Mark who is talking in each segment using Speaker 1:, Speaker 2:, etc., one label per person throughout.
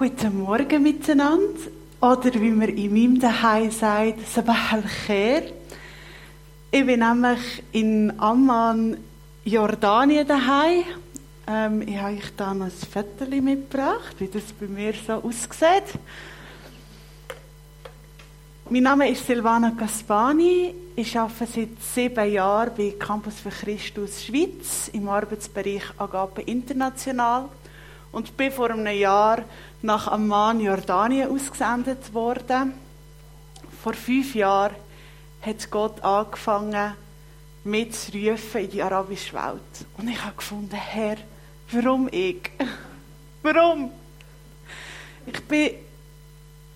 Speaker 1: Guten Morgen miteinander. Oder wie man in meinem Daheim sagt, Sabah al-Khair. Ich bin nämlich in Amman, Jordanien daheim. Ähm, ich habe euch da noch ein Foto mitgebracht, wie das bei mir so aussieht. Mein Name ist Silvana Gaspani. Ich arbeite seit sieben Jahren bei Campus für Christus Schweiz im Arbeitsbereich Agape International und bin vor einem Jahr nach Amman, Jordanien, ausgesendet worden. Vor fünf Jahren hat Gott angefangen, mich zu rufen in die arabische Welt. Und ich habe gefunden, Herr, warum ich? warum? Ich bin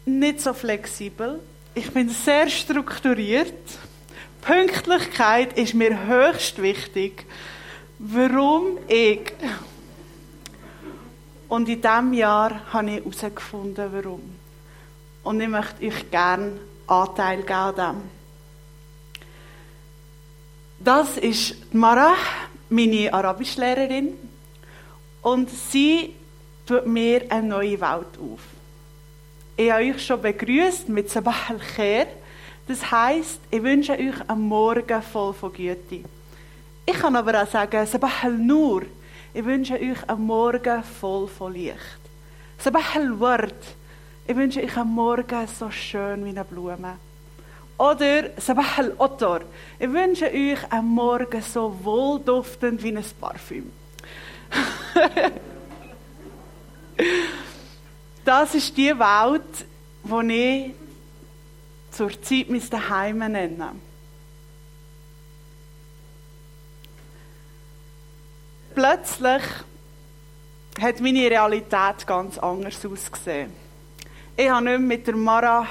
Speaker 1: nicht so flexibel. Ich bin sehr strukturiert. Pünktlichkeit ist mir höchst wichtig. Warum ich? Und in diesem Jahr habe ich herausgefunden, warum. Und ich möchte euch gerne Anteil geben an dem. Das ist Marah, meine Arabischlehrerin. Und sie tut mir eine neue Welt auf. Ich habe euch schon begrüßt mit Sabah al-Khair. Das heisst, ich wünsche euch einen Morgen voll von Güte. Ich kann aber auch sagen, Sabah al-Nur. Ich wünsche euch einen Morgen voll von Licht. Sabah al-Ward. Ich wünsche euch einen Morgen so schön wie eine Blume. Oder Sabah al-Otor. Ich wünsche euch einen Morgen so wohlduftend wie ein Parfüm. das ist die Welt, die ich zur Zeit mein Daheim nenne. Plötzlich hat meine Realität ganz anders ausgesehen. Ich habe nicht mit der Mara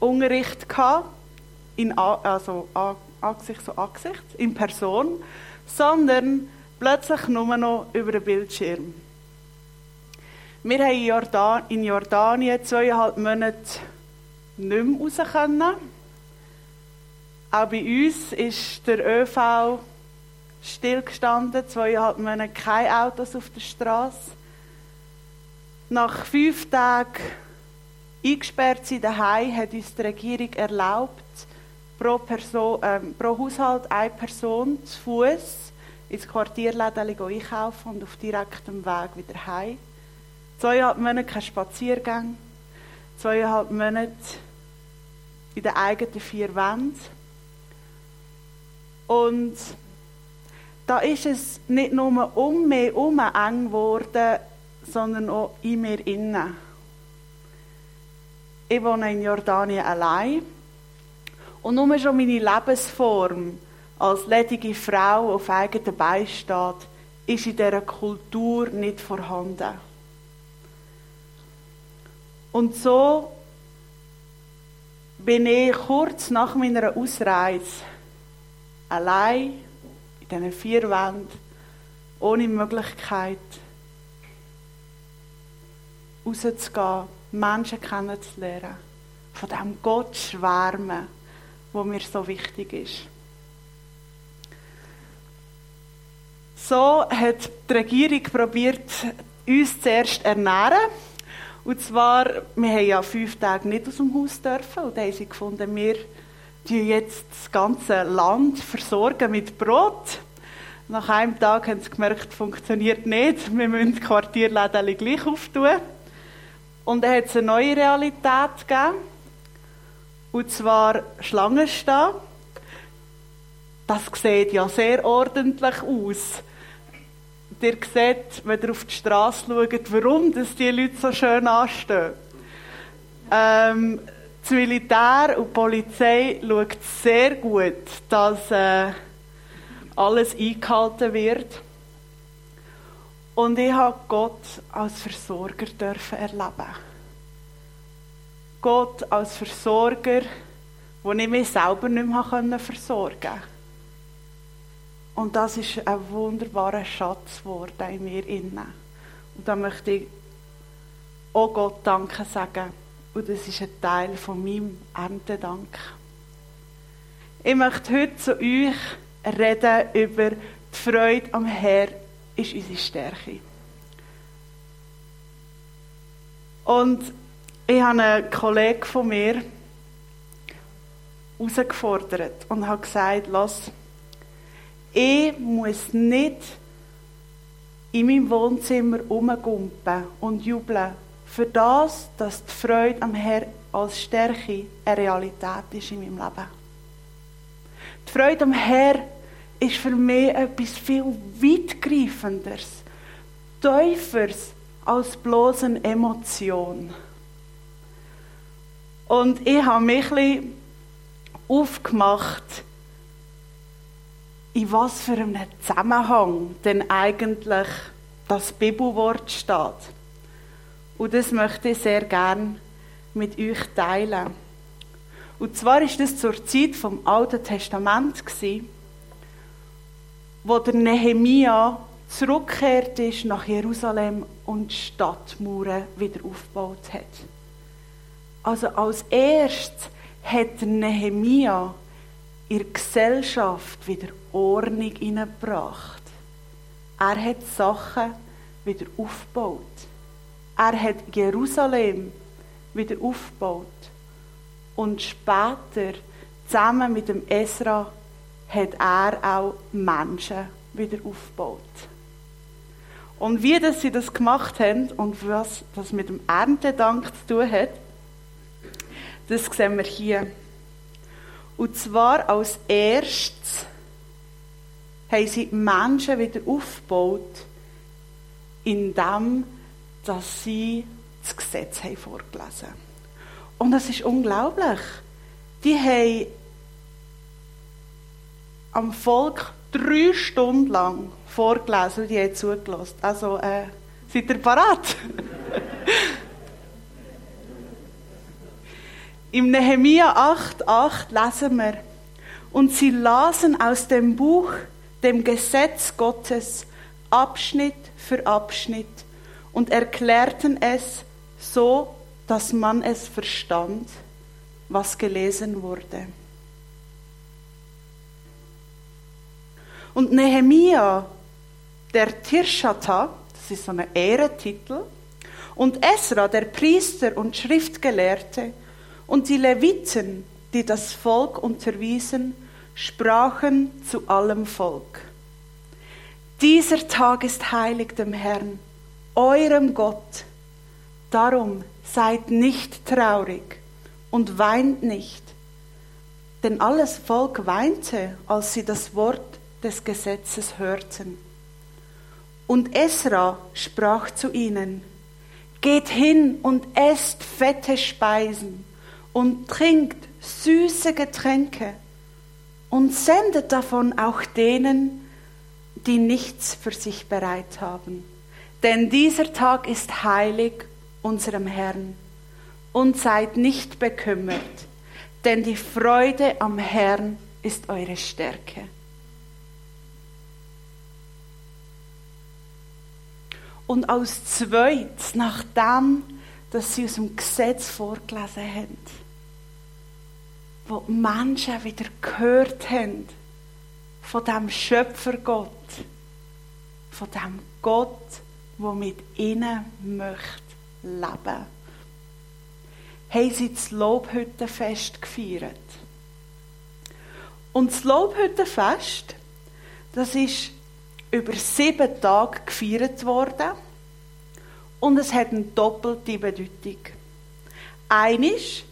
Speaker 1: Unterricht gehabt, in, also Angesicht zu Angesicht, in Person, sondern plötzlich nur noch über den Bildschirm. Wir haben in Jordanien zweieinhalb Monate nicht mehr raus können. Auch bei uns ist der ÖV stillgestanden, zweieinhalb Monate keine Autos auf der Straße. Nach fünf Tagen eingesperrt sein daheim hat uns die Regierung erlaubt, pro, Person, äh, pro Haushalt eine Person zu Fuß ins Quartierläden einkaufen und auf direktem Weg wieder heim. Zweieinhalb Monate kein Spaziergang, zweieinhalb Monate in den eigenen vier Wänden. Und da ist es nicht nur um mich herum eng geworden, sondern auch in mir innen. Ich wohne in Jordanien allein. Und nur schon meine Lebensform als ledige Frau auf eigenen steht, ist in dieser Kultur nicht vorhanden. Und so bin ich kurz nach meiner Ausreise allein in diesen vier Wänden, ohne Möglichkeit rauszugehen, Menschen kennenzulernen, von dem Gott schwärmen, wo mir so wichtig ist. So hat die Regierung probiert, uns zuerst zu ernähren. Und zwar, wir haben ja fünf Tage nicht aus dem Haus dürfen und dann haben sie gefunden, wir die jetzt das ganze Land versorgen mit Brot. Nach einem Tag haben sie gemerkt, funktioniert nicht. Wir müssen die Quartierläden gleich auftun. Und dann hat es eine neue Realität gegeben. Und zwar Schlangen stehen. Das sieht ja sehr ordentlich aus. Ihr seht, wenn ihr auf die Straße schaut, warum dass die Leute so schön anstehen. Ähm, das Militär und die Polizei schaut sehr gut, dass äh, alles eingehalten wird. Und ich habe Gott als Versorger dürfen erleben. Gott als Versorger, wo ich mich selber nicht mehr versorgen konnte. Und das ist ein wunderbarer Schatz geworden in mir. Und da möchte ich auch Gott Danke sagen. Und das ist ein Teil von meinem Erntedank. Ich möchte heute zu euch reden über die Freude am Herr ist unsere Stärke. Und ich habe einen Kollegen von mir herausgefordert und habe gesagt, lass, ich muss nicht in meinem Wohnzimmer rumgumpen und jubeln für das, dass die Freude am Herrn als Stärke eine Realität ist in meinem Leben. Die Freude am Herrn ist für mich etwas viel weitgreifenderes, tieferes als bloß eine Emotion. Und ich habe mich ein aufgemacht, in was für einem Zusammenhang denn eigentlich das Bibelwort steht. Und das möchte ich sehr gern mit euch teilen. Und zwar ist das zur Zeit vom Alten Testament gewesen, wo der Nehemia zurückgekehrt ist nach Jerusalem und die Stadtmauern wieder aufgebaut hat. Also als erstes hat Nehemia in der Gesellschaft wieder Ordnung hineingebracht. Er hat Sachen wieder aufgebaut. Er hat Jerusalem wieder aufgebaut. Und später, zusammen mit dem Esra, hat er auch Menschen wieder aufgebaut. Und wie das sie das gemacht haben und was das mit dem Erntedank zu tun hat, das sehen wir hier. Und zwar als erstes haben sie Menschen wieder aufgebaut, indem dass sie das Gesetz haben vorgelesen Und das ist unglaublich. Die haben am Volk drei Stunden lang vorgelesen und die haben zugelassen. Also, äh, seid ihr parat? Im Nehemia 8,8 lesen wir, und sie lasen aus dem Buch, dem Gesetz Gottes, Abschnitt für Abschnitt und erklärten es so, dass man es verstand, was gelesen wurde. Und Nehemia, der Tirschata, das ist so ein Ehrentitel, und Esra, der Priester und Schriftgelehrte, und die Leviten, die das Volk unterwiesen, sprachen zu allem Volk. Dieser Tag ist heilig dem Herrn, eurem Gott. Darum seid nicht traurig und weint nicht. Denn alles Volk weinte, als sie das Wort des Gesetzes hörten. Und Esra sprach zu ihnen, Geht hin und esst fette Speisen und trinkt süße Getränke und sendet davon auch denen, die nichts für sich bereit haben. Denn dieser Tag ist heilig unserem Herrn. Und seid nicht bekümmert, denn die Freude am Herrn ist eure Stärke. Und als zweites, nachdem, dass sie aus dem Gesetz vorgelesen haben, wo Menschen wieder gehört haben von dem Schöpfergott, von dem Gott, der mit ihnen möchte leben, haben sie das Lobhüttenfest gefeiert. Und das Lobhüttenfest, das ist über sieben Tage gefeiert worden und es hat eine doppelte Bedeutung. Einisch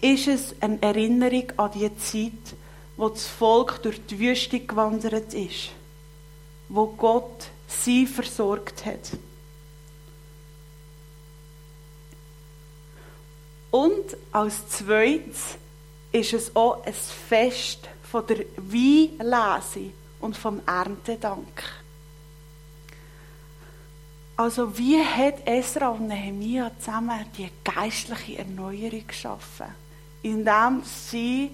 Speaker 1: ist es eine Erinnerung an die Zeit, wo das Volk durch die Wüste gewandert ist, wo Gott sie versorgt hat. Und als zweites ist es auch ein Fest von der Weinlese und vom Erntedank. Also wie hat Esra und Nehemia zusammen die geistliche Erneuerung geschaffen? Indem sie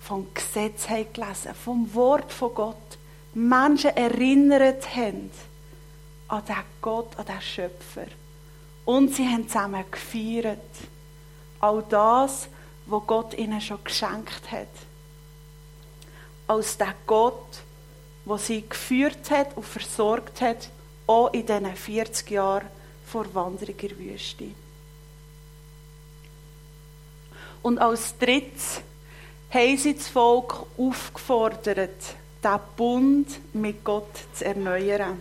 Speaker 1: vom Gesetz haben gelesen, vom Wort von Gott, Menschen erinnert haben an den Gott, an den Schöpfer. Und sie haben zusammen gefeiert. All das, was Gott ihnen schon geschenkt hat. Als der Gott, der sie geführt hat und versorgt hat, auch in diesen 40 Jahren vor Wanderung in der Wüste. Und als drittes haben sie das Volk aufgefordert, den Bund mit Gott zu erneuern.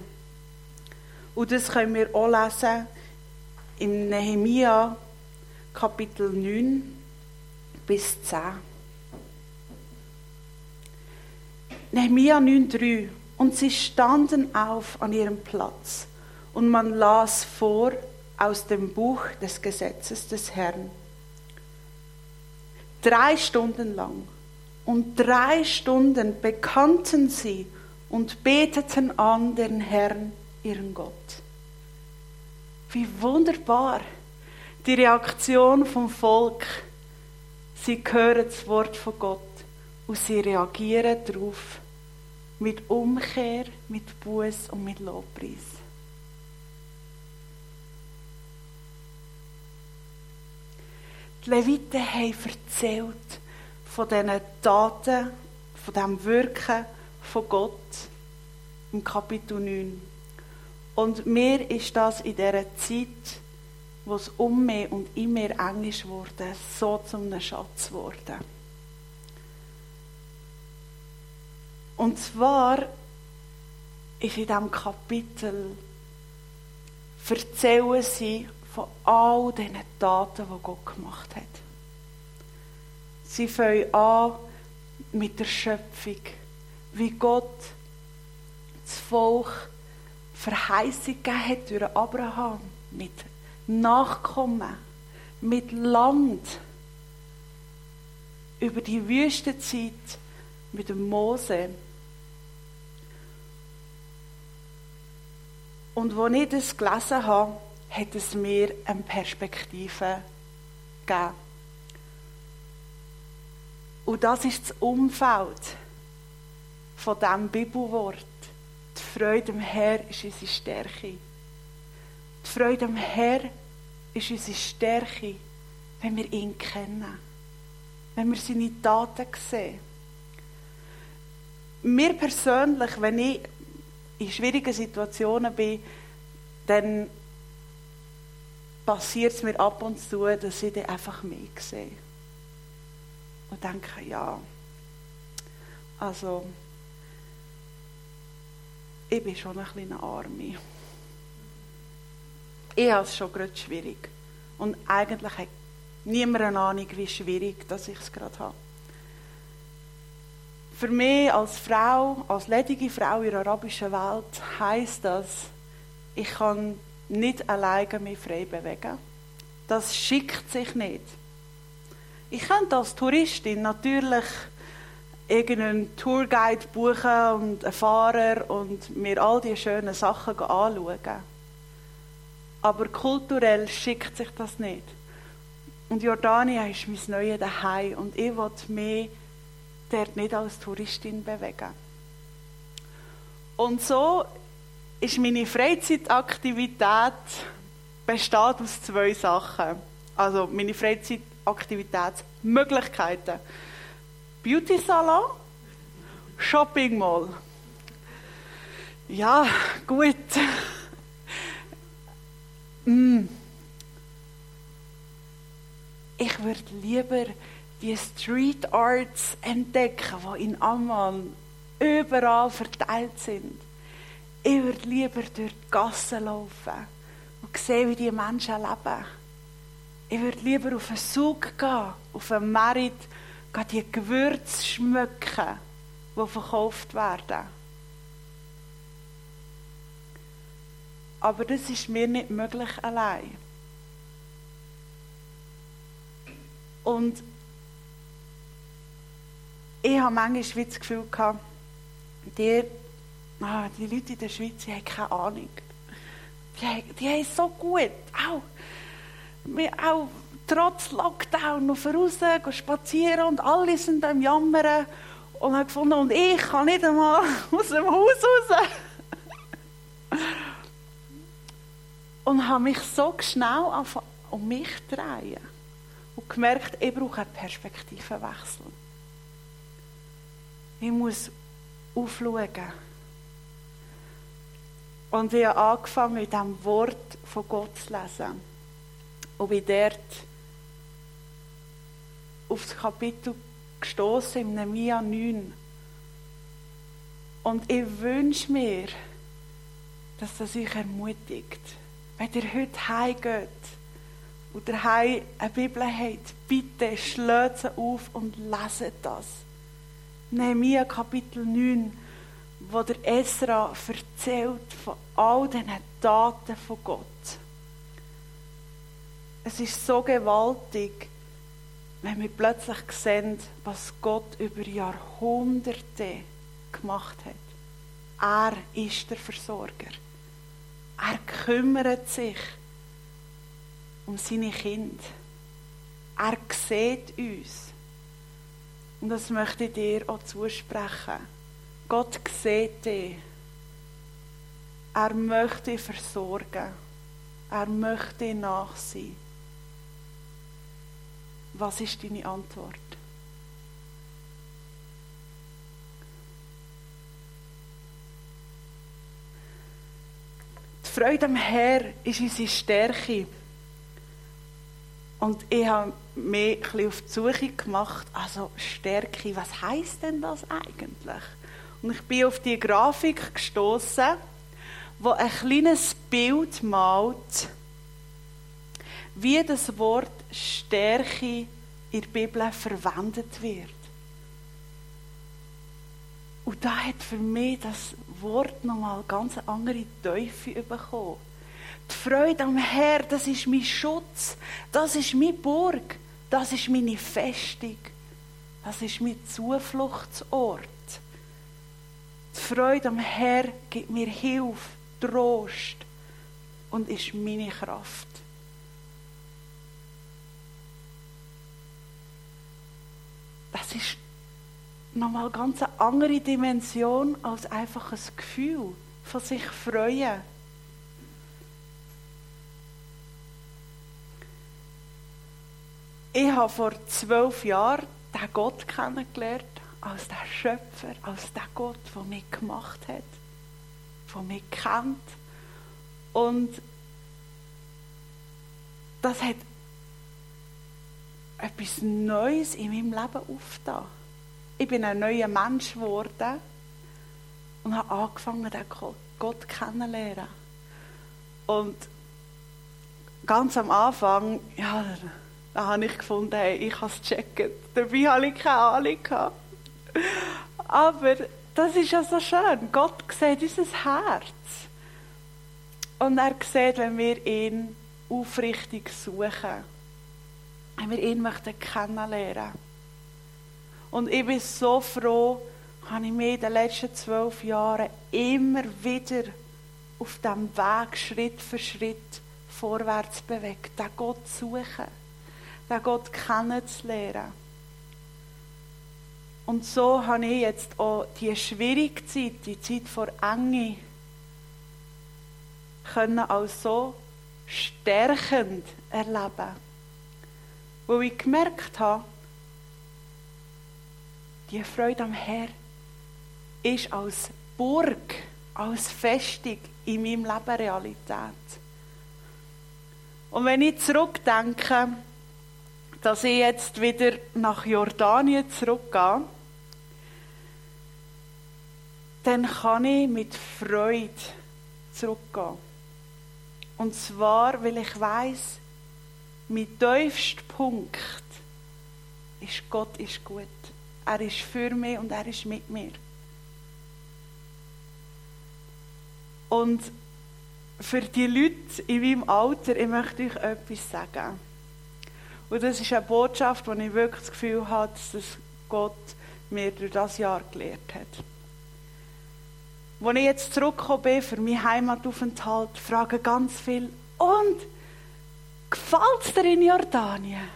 Speaker 1: Und das können wir auch lesen in Nehemia Kapitel 9 bis 10. Nehemia 9,3 Und sie standen auf an ihrem Platz und man las vor aus dem Buch des Gesetzes des Herrn. Drei Stunden lang. Und drei Stunden bekannten sie und beteten an den Herrn, ihren Gott. Wie wunderbar die Reaktion vom Volk. Sie hören das Wort von Gott und sie reagieren darauf mit Umkehr, mit Buß und mit Lobpreis. Die Leviten haben erzählt von diesen Taten, von dem Wirken von Gott im Kapitel 9. Und mir ist das in dieser Zeit, wo es um mehr und immer eng ist wurde, so zu einem Schatz geworden. Und zwar ist in diesem Kapitel erzählen sie von all diesen Taten, die Gott gemacht hat. Sie fangen an mit der Schöpfung, wie Gott das Volk Verheißung gegeben hat durch Abraham, mit Nachkommen, mit Land, über die Wüstenzeit mit dem Mose. Und als ich das gelesen habe, hat es mir eine Perspektive gegeben. Und das ist das Umfeld von diesem Bibelwort. Die Freude am Herr ist unsere Stärke. Die Freude am Herr ist unsere Stärke, wenn wir ihn kennen. Wenn wir seine Taten sehen. Mir persönlich, wenn ich in schwierigen Situationen bin, dann passiert es mir ab und zu, dass ich dann einfach mehr sehe. Und denke, ja, also, ich bin schon ein kleiner Arme. Ich habe es schon gerade schwierig. Und eigentlich hat niemand eine Ahnung, wie schwierig dass ich es gerade habe. Für mich als Frau, als ledige Frau in der arabischen Welt, heisst das, ich kann nicht alleine mich frei bewegen. Das schickt sich nicht. Ich könnte als Touristin natürlich irgendeinen Tourguide buchen und einen Fahrer und mir all die schönen Sachen anschauen. Aber kulturell schickt sich das nicht. Und Jordanien ist mein neues Daheim und ich will mich dort nicht als Touristin bewegen. Und so ist meine Freizeitaktivität besteht aus zwei Sachen. Also meine Freizeitaktivitätsmöglichkeiten. Beauty Salon, Shopping Mall. Ja, gut. mm. Ich würde lieber die Street Arts entdecken, die in Amman überall verteilt sind. Ich würde lieber durch die Gassen laufen und sehen, wie die Menschen leben. Ich würde lieber auf einen Zug gehen, auf einen Merit, die Gewürze schmücken, die verkauft werden. Aber das ist mir nicht möglich allein. Und ich habe manchmal das Gefühl gehabt, die ah, die Leute in der Schweiz die haben keine Ahnung. Die, die haben es so gut. Auch, wir, auch trotz Lockdown noch raus, spazieren und alle sind am Jammern. Und haben gefunden, und ich kann nicht einmal aus dem Haus raus. und habe mich so schnell um mich drehen und gemerkt, ich brauche einen Perspektivenwechsel. Ich muss aufschauen und ich habe angefangen, in diesem Wort von Gott zu lesen. Und bin dort auf das Kapitel gestoßen im Nehemiah 9. Und ich wünsche mir, dass das euch ermutigt. Wenn ihr heute heimgeht und daheim eine Bibel habt, bitte schlägt sie auf und leset das. Nehemiah Kapitel 9, wo der Esra erzählt von all diesen Taten von Gott. Es ist so gewaltig, wenn wir plötzlich sehen, was Gott über Jahrhunderte gemacht hat. Er ist der Versorger. Er kümmert sich um seine Kinder. Er sieht uns. Und das möchte ich dir auch zusprechen. Gott sieht dich. Er möchte versorgen. Er möchte nachsehen. Was ist deine Antwort? Die Freude am Herr ist unsere Stärke. Und ich habe mich ein auf die Suche gemacht, also Stärke, was heißt denn das eigentlich? Und ich bin auf die Grafik gestoßen, wo ein kleines Bild malt, wie das Wort Stärke in der Bibel verwendet wird. Und da hat für mich das Wort nochmal ganz andere Teufel bekommen. Die Freude am Herr, das ist mein Schutz, das ist meine Burg, das ist meine Festung, das ist mein Zufluchtsort. Die Freude am Herr gibt mir Hilfe, Trost und ist meine Kraft. Das ist nochmal ganz eine andere Dimension als einfach ein Gefühl von sich freuen. Ich habe vor zwölf Jahren den Gott kennengelernt, als der Schöpfer, als der Gott, der mich gemacht hat, der mich kennt. Und das hat etwas Neues in meinem Leben aufgetan. Ich bin ein neuer Mensch geworden und habe angefangen, den Gott kennenzulernen. Und ganz am Anfang, ja, da habe ich gefunden, hey, ich habe es checken. Dabei habe ich keine Ahnung gehabt. Aber das ist ja so schön. Gott sieht unser Herz. Und er sieht, wenn wir ihn aufrichtig suchen. Wenn wir ihn möchten kennenlernen. Und ich bin so froh, habe ich mich in den letzten zwölf Jahren immer wieder auf diesem Weg Schritt für Schritt vorwärts bewegt, den Gott zu suchen den Gott kennenzulernen. Und so habe ich jetzt auch die schwierige Zeit, die Zeit vor Enge, können als so stärkend erleben. Wo ich gemerkt habe, die Freude am Herr ist als Burg, als Festung in meinem Leben Realität. Und wenn ich zurückdenke, dass ich jetzt wieder nach Jordanien zurückgehe, dann kann ich mit Freude zurückgehen. Und zwar, weil ich weiß, mein tiefster Punkt ist, Gott ist gut. Er ist für mich und er ist mit mir. Und für die Leute in meinem Alter, ich möchte euch etwas sagen. Und das ist eine Botschaft, die ich wirklich das Gefühl habe, dass Gott mir durch das Jahr gelehrt hat. Als ich jetzt zurückgekommen bin für meinen Heimataufenthalt, fragen ganz viele, und, gefällt es dir in Jordanien?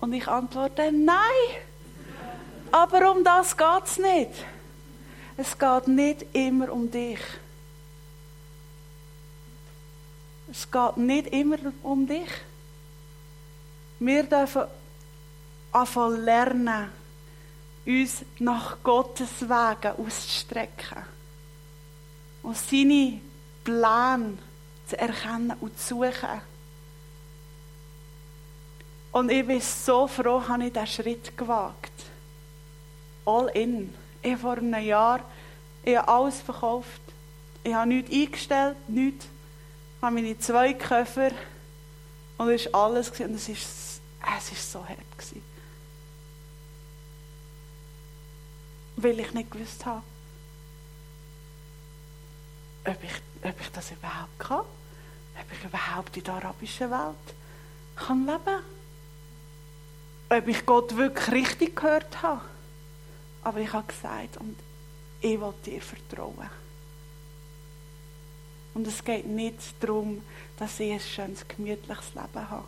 Speaker 1: Und ich antworte, nein. Aber um das geht es nicht. Es geht nicht immer um dich. Es geht nicht immer um dich. Wir dürfen anfangen lernen, uns nach Gottes Wegen auszustrecken. Und seine Pläne zu erkennen und zu suchen. Und ich bin so froh, habe ich diesen Schritt gewagt. All in. Ich vor einem Jahr, ich habe alles verkauft. Ich habe nichts eingestellt, nichts. Ich habe meine zwei Köffer und es ist alles und es ist so hart gewesen. Weil ich nicht gewusst habe, ob ich, ob ich das überhaupt kann, ob ich überhaupt in der arabischen Welt kann leben ob ich Gott wirklich richtig gehört habe. Aber ich habe gesagt, und ich will dir vertrauen. Und es geht nicht darum, dass ich ein schönes, gemütliches Leben habe.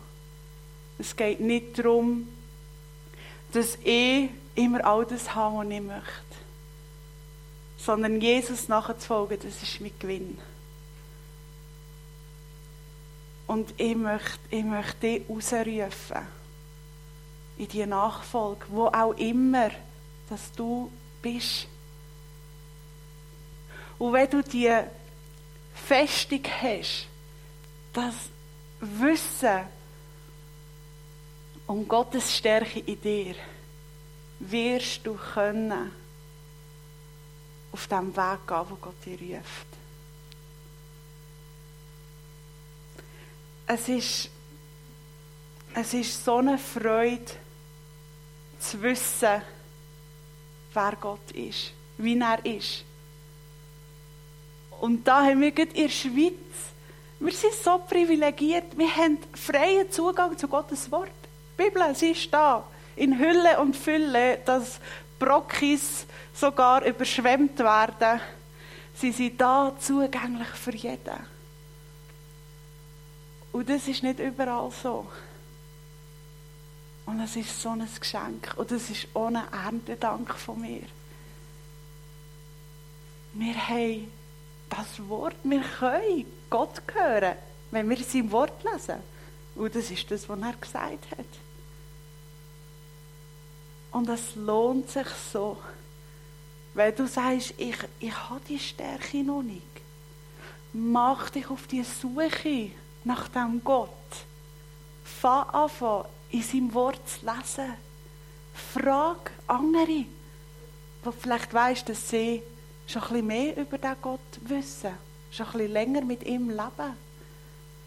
Speaker 1: Es geht nicht darum, dass ich immer all das habe, was ich möchte. Sondern Jesus nachzufolgen, das ist mein Gewinn. Und ich möchte, ich möchte dich rausrufen in die Nachfolge, wo auch immer, dass du bist. Und wenn du die Festung hast, das Wissen um Gottes Stärke in dir, wirst du können auf dem Weg gehen, wo Gott dir ruft. Es ist, es ist so eine Freude, zu wissen, wer Gott ist, wie er ist. Und da haben wir in der Schweiz, wir sind so privilegiert, wir haben freien Zugang zu Gottes Wort. Die Bibel, sie ist da, in Hülle und Fülle, dass Brockis sogar überschwemmt werden. Sie sind da zugänglich für jeden. Und das ist nicht überall so. Und es ist so ein Geschenk. Und es ist ohne Erntedank von mir. Wir haben das Wort, wir können Gott hören, wenn wir sein Wort lesen. Und das ist das, was er gesagt hat. Und es lohnt sich so, weil du sagst, ich, ich habe die Stärke noch nicht. Mach dich auf die Suche nach dem Gott. Fang an, in seinem Wort zu lesen. Frag andere, die vielleicht weißt, dass sie schon ein bisschen mehr über den Gott wissen, schon ein bisschen länger mit ihm leben.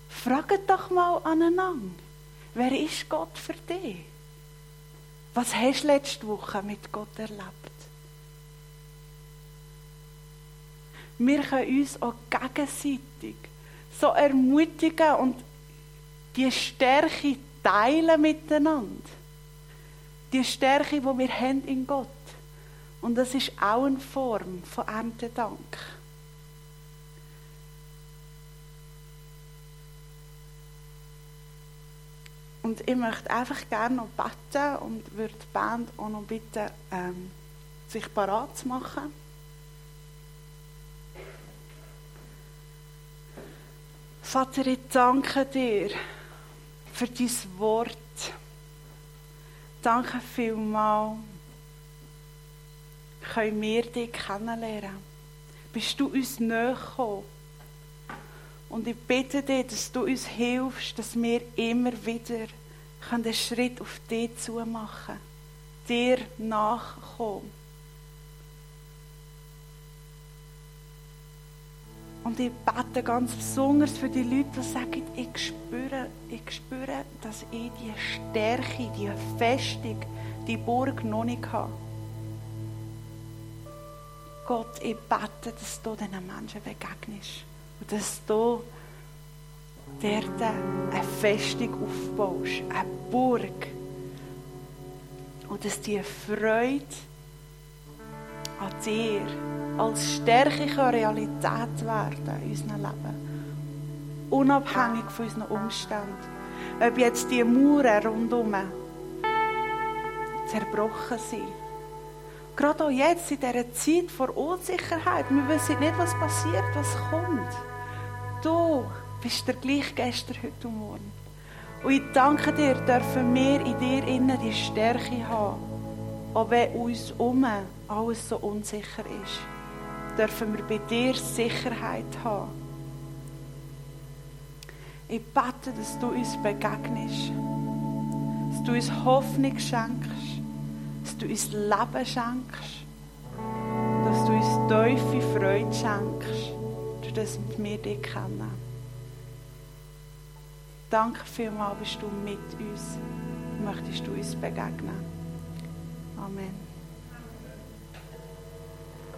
Speaker 1: Fragt doch mal aneinander, wer ist Gott für dich? Was hast du letzte Woche mit Gott erlebt? Wir können uns auch gegenseitig so ermutigen und die Stärke teilen miteinander. Die Stärke, die wir haben in Gott. Und das ist auch eine Form von Erntedank. Und ich möchte einfach gerne noch beten und würde die Band auch noch bitten, ähm, sich parat zu machen. Vater, ich danke dir für dein Wort. Danke vielmals. Können wir dich kennenlernen? Bist du uns näher gekommen? Und ich bitte dich, dass du uns hilfst, dass wir immer wieder einen Schritt auf dich zu machen, dir nachkommen. Und ich bete ganz besonders für die Leute, die sagen, ich spüre, ich spüre, dass ich die Stärke, die Festung, die Burg noch nicht habe. Gott, ich bete, dass du diesen Menschen begegnest. Und dass du dort eine Festung aufbaust, eine Burg. Und dass die Freude an dir als Stärke Realität werden in unserem Leben. Unabhängig von unseren Umständen. Ob jetzt die Mauern rundherum zerbrochen sind. Gerade auch jetzt in dieser Zeit vor Unsicherheit. Wir wissen nicht, was passiert, was kommt. Du bist der gleich gestern, heute und morgen. Und ich danke dir, dürfen wir in dir innen die Stärke haben. Auch wenn uns herum alles so unsicher ist dürfen wir bei dir Sicherheit haben. Ich bete, dass du uns begegnest. dass du uns Hoffnung schenkst, dass du uns Leben schenkst, dass du uns tiefe Freude schenkst, durch das wir dich kennen. Danke vielmals, bist du mit uns. Möchtest du uns begegnen. Amen.